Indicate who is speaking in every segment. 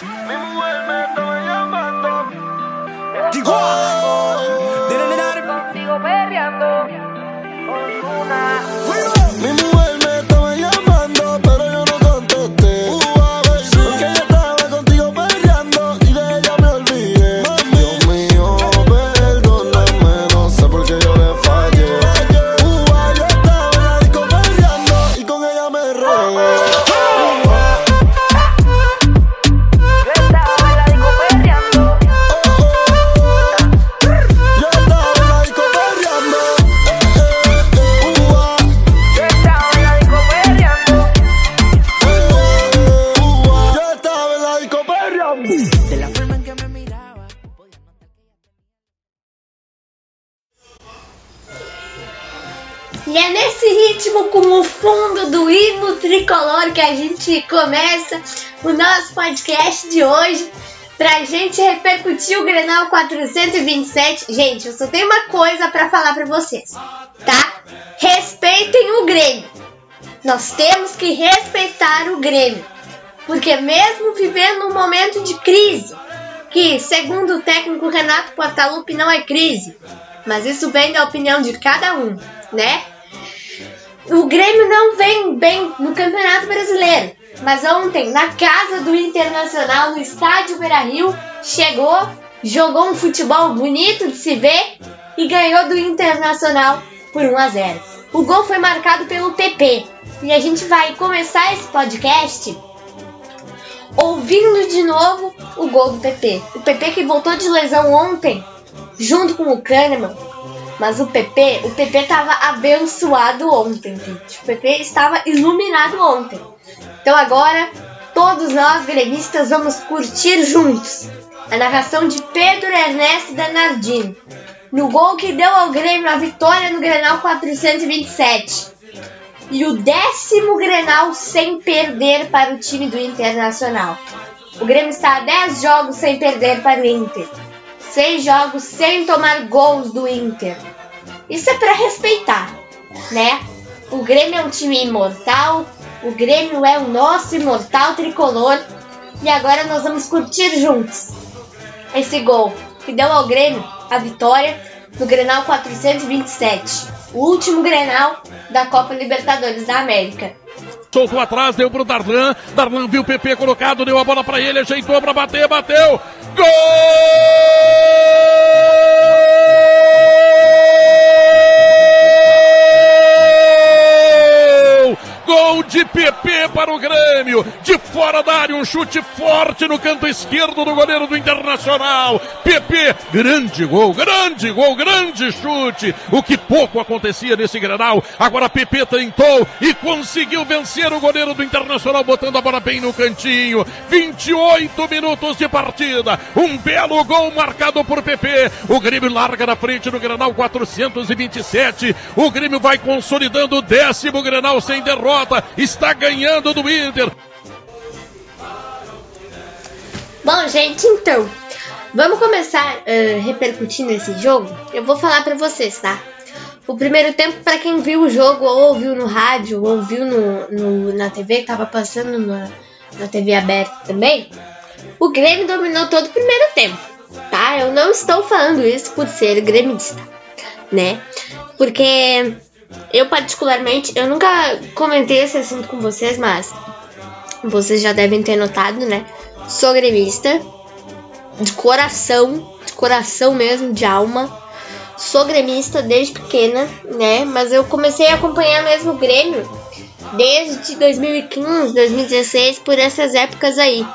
Speaker 1: Remember what, man? Tricolor, que a gente começa o nosso podcast de hoje. Pra gente repercutir o Grenal 427. Gente, eu só tenho uma coisa pra falar pra vocês, tá? Respeitem o Grêmio. Nós temos que respeitar o Grêmio. Porque mesmo vivendo um momento de crise, que segundo o técnico Renato Portaluppi não é crise, mas isso vem da opinião de cada um, né? O Grêmio não vem bem no Campeonato Brasileiro, mas ontem, na casa do Internacional, no estádio Beira-Rio, chegou, jogou um futebol bonito de se ver e ganhou do Internacional por 1 a 0. O gol foi marcado pelo PP e a gente vai começar esse podcast ouvindo de novo o gol do PP. O PP que voltou de lesão ontem, junto com o Kahneman. Mas o PP, o PP estava abençoado ontem, gente. O PP estava iluminado ontem. Então agora, todos nós gremistas vamos curtir juntos a narração de Pedro Ernesto Danardino. No gol que deu ao Grêmio a vitória no Grenal 427 e o décimo Grenal sem perder para o time do Internacional. O Grêmio está a 10 jogos sem perder para o Inter. 6 jogos sem tomar gols do Inter. Isso é para respeitar, né? O Grêmio é um time imortal, o Grêmio é o nosso imortal tricolor e agora nós vamos curtir juntos esse gol que deu ao Grêmio a vitória no Grenal 427, o último Grenal da Copa Libertadores da América.
Speaker 2: Soltou atrás, deu pro Darlan. Darlan viu o PP colocado, deu a bola pra ele, ajeitou pra bater, bateu. Gol! Gol de PP para o Grêmio. De fora da área, um chute forte no canto esquerdo do goleiro do Internacional. PP, grande gol, grande gol, grande chute. O que pouco acontecia nesse Grenal. Agora PP tentou e conseguiu vencer o goleiro do Internacional, botando a bola bem no cantinho. 28 minutos de partida. Um belo gol marcado por PP. O Grêmio larga na frente no Grenal 427. O Grêmio vai consolidando o décimo Grenal sem derrota. Está ganhando do Inter.
Speaker 1: Bom, gente, então, vamos começar uh, repercutindo esse jogo. Eu vou falar pra vocês, tá? O primeiro tempo, pra quem viu o jogo, ou ouviu no rádio, ou ouviu no, no- na TV, que tava passando na, na TV aberta também, o Grêmio dominou todo o primeiro tempo, tá? Eu não estou falando isso por ser gremista, né? Porque eu, particularmente, eu nunca comentei esse assunto com vocês, mas vocês já devem ter notado, né? Sou gremista, de coração, de coração mesmo, de alma. Sou gremista desde pequena, né? Mas eu comecei a acompanhar mesmo o Grêmio desde 2015, 2016, por essas épocas aí.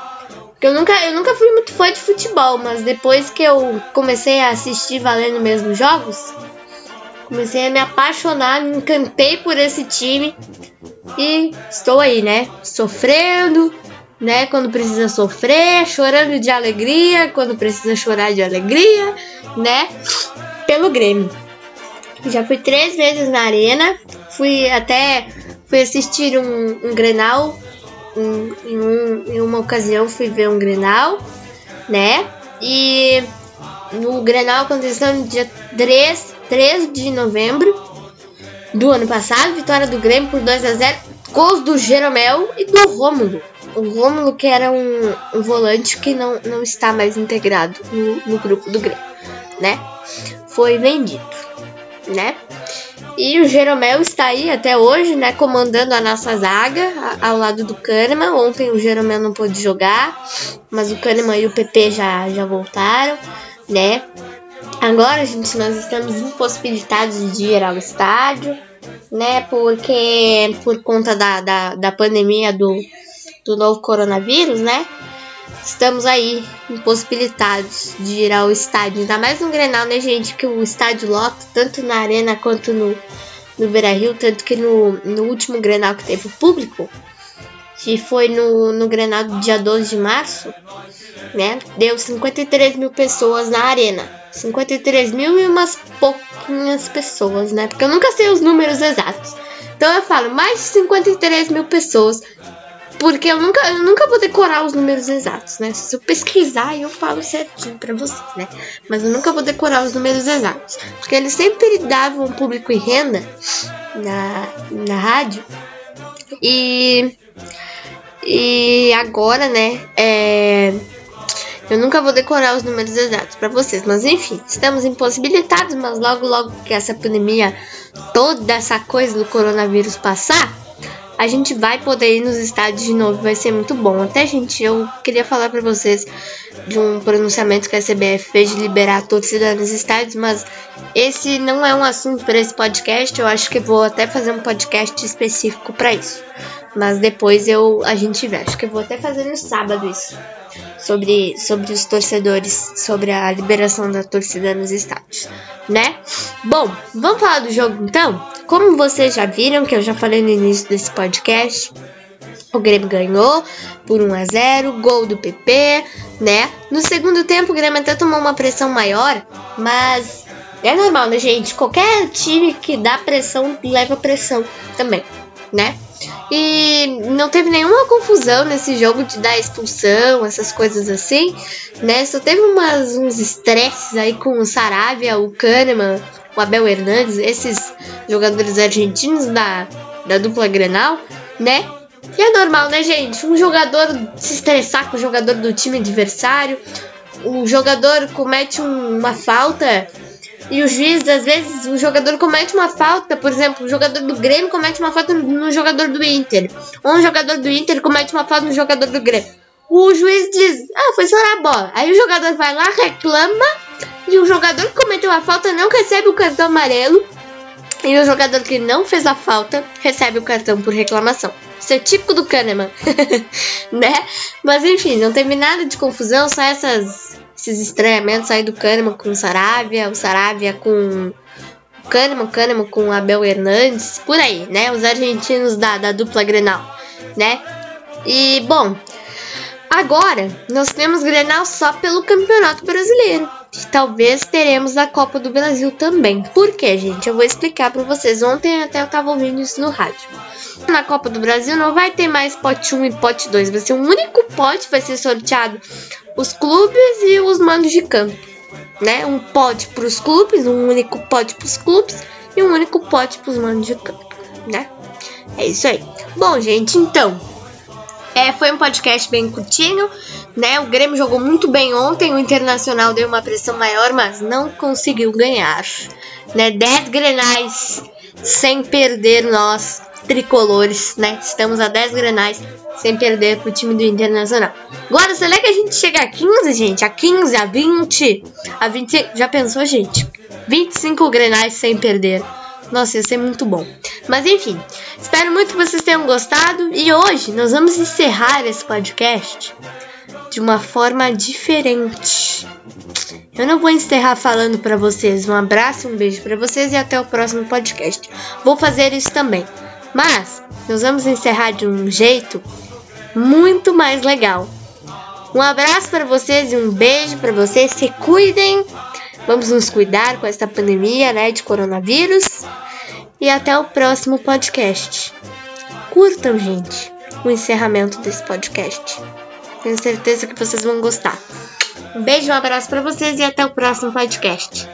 Speaker 1: Eu nunca, eu nunca fui muito fã de futebol, mas depois que eu comecei a assistir valendo mesmo jogos, comecei a me apaixonar, me encantei por esse time e estou aí, né? Sofrendo, né? Quando precisa sofrer, chorando de alegria, quando precisa chorar de alegria, né? Pelo Grêmio. Já fui três vezes na arena, fui até fui assistir um, um Grenal, em, um- em uma ocasião fui ver um Grenal, né? E no Grenal aconteceu no dia 3, 3 de novembro do ano passado, vitória do Grêmio por 2 a 0 gols do Jeromel e do Rômulo. o Rômulo, que era um, um volante que não, não está mais integrado no, no grupo do Grêmio, né? Foi vendido, né? E o Jeromel está aí até hoje, né? Comandando a nossa zaga a- ao lado do Kahneman. Ontem o Jeromel não pôde jogar, mas o Kahneman e o PP já, já voltaram, né? Agora, gente, nós estamos impossibilitados de ir ao estádio, né? Porque por conta da, da, da pandemia do, do novo coronavírus, né? Estamos aí impossibilitados de ir ao estádio. Ainda mais no Grenal, né, gente? Que o estádio lota tanto na arena quanto no, no Beira Rio. Tanto que no, no último Grenal que teve público, que foi no, no Grenal do dia 12 de março, né? Deu 53 mil pessoas na arena. 53 mil e umas pouquinhas pessoas, né? Porque eu nunca sei os números exatos. Então eu falo mais de 53 mil pessoas. Porque eu nunca, eu nunca vou decorar os números exatos, né? Se eu pesquisar, eu falo certinho pra vocês, né? Mas eu nunca vou decorar os números exatos. Porque eles sempre davam público e renda na, na rádio. E. E agora, né? É. Eu nunca vou decorar os números exatos pra vocês, mas enfim, estamos impossibilitados, mas logo logo que essa pandemia, toda essa coisa do coronavírus passar, a gente vai poder ir nos estádios de novo, vai ser muito bom. Até gente, eu queria falar pra vocês de um pronunciamento que a CBF fez de liberar a torcida nos estádios, mas esse não é um assunto para esse podcast. Eu acho que vou até fazer um podcast específico pra isso. Mas depois eu a gente vê. Acho que eu vou até fazer no sábado isso sobre, sobre os torcedores, sobre a liberação da torcida nos estádios, né? Bom, vamos falar do jogo então? Como vocês já viram, que eu já falei no início desse podcast, o Grêmio ganhou por 1 a 0 gol do PP, né? No segundo tempo, o Grêmio até tomou uma pressão maior, mas é normal, né, gente? Qualquer time que dá pressão leva pressão também, né? E não teve nenhuma confusão nesse jogo de dar expulsão, essas coisas assim, né? Só teve umas, uns estresses aí com o Saravia, o Kahneman, o Abel Hernandes, esses jogadores argentinos da, da dupla Grenal, né? E é normal, né, gente? Um jogador se estressar com o jogador do time adversário, o jogador comete um- uma falta e o juiz, às vezes, o jogador comete uma falta, por exemplo, o jogador do Grêmio comete uma falta no jogador do Inter, ou um jogador do Inter comete uma falta no jogador do Grêmio. O juiz diz, ah, foi só na bola. Aí o jogador vai lá, reclama, e o jogador que cometeu a falta não recebe o cartão amarelo, e o jogador que não fez a falta recebe o cartão por reclamação. Isso é típico do Kahneman, né? Mas enfim, não teve nada de confusão, só essas, esses estranhamentos aí do Kahneman com o Saravia, o Saravia com o Kahneman, Kahneman com Abel Hernandes, por aí, né? Os argentinos da, da dupla Grenal, né? E, bom, agora nós temos Grenal só pelo Campeonato Brasileiro. E talvez teremos a Copa do Brasil também. Por quê, gente? Eu vou explicar pra vocês. Ontem até eu tava ouvindo isso no rádio. Na Copa do Brasil não vai ter mais pote 1 e pote 2. Vai ser um único pote, vai ser sorteado os clubes e os mandos de campo. Né? Um pote pros clubes, um único pote pros clubes e um único pote pros mandos de campo. Né? É isso aí. Bom, gente, então. É, foi um podcast bem curtinho, né? O Grêmio jogou muito bem ontem, o Internacional deu uma pressão maior, mas não conseguiu ganhar. Né? 10 grenais sem perder nós, tricolores, né? Estamos a 10 grenais sem perder pro time do Internacional. Agora, será que a gente chega a 15, gente? A 15, a 20, a 25. Já pensou, gente? 25 grenais sem perder. Nossa, ia ser muito bom. Mas enfim, espero muito que vocês tenham gostado. E hoje nós vamos encerrar esse podcast de uma forma diferente. Eu não vou encerrar falando para vocês um abraço, um beijo para vocês e até o próximo podcast. Vou fazer isso também. Mas nós vamos encerrar de um jeito muito mais legal. Um abraço para vocês e um beijo para vocês. Se cuidem. Vamos nos cuidar com essa pandemia, né, de coronavírus. E até o próximo podcast. Curtam, gente, o encerramento desse podcast. Tenho certeza que vocês vão gostar. Um beijo, um abraço para vocês e até o próximo podcast.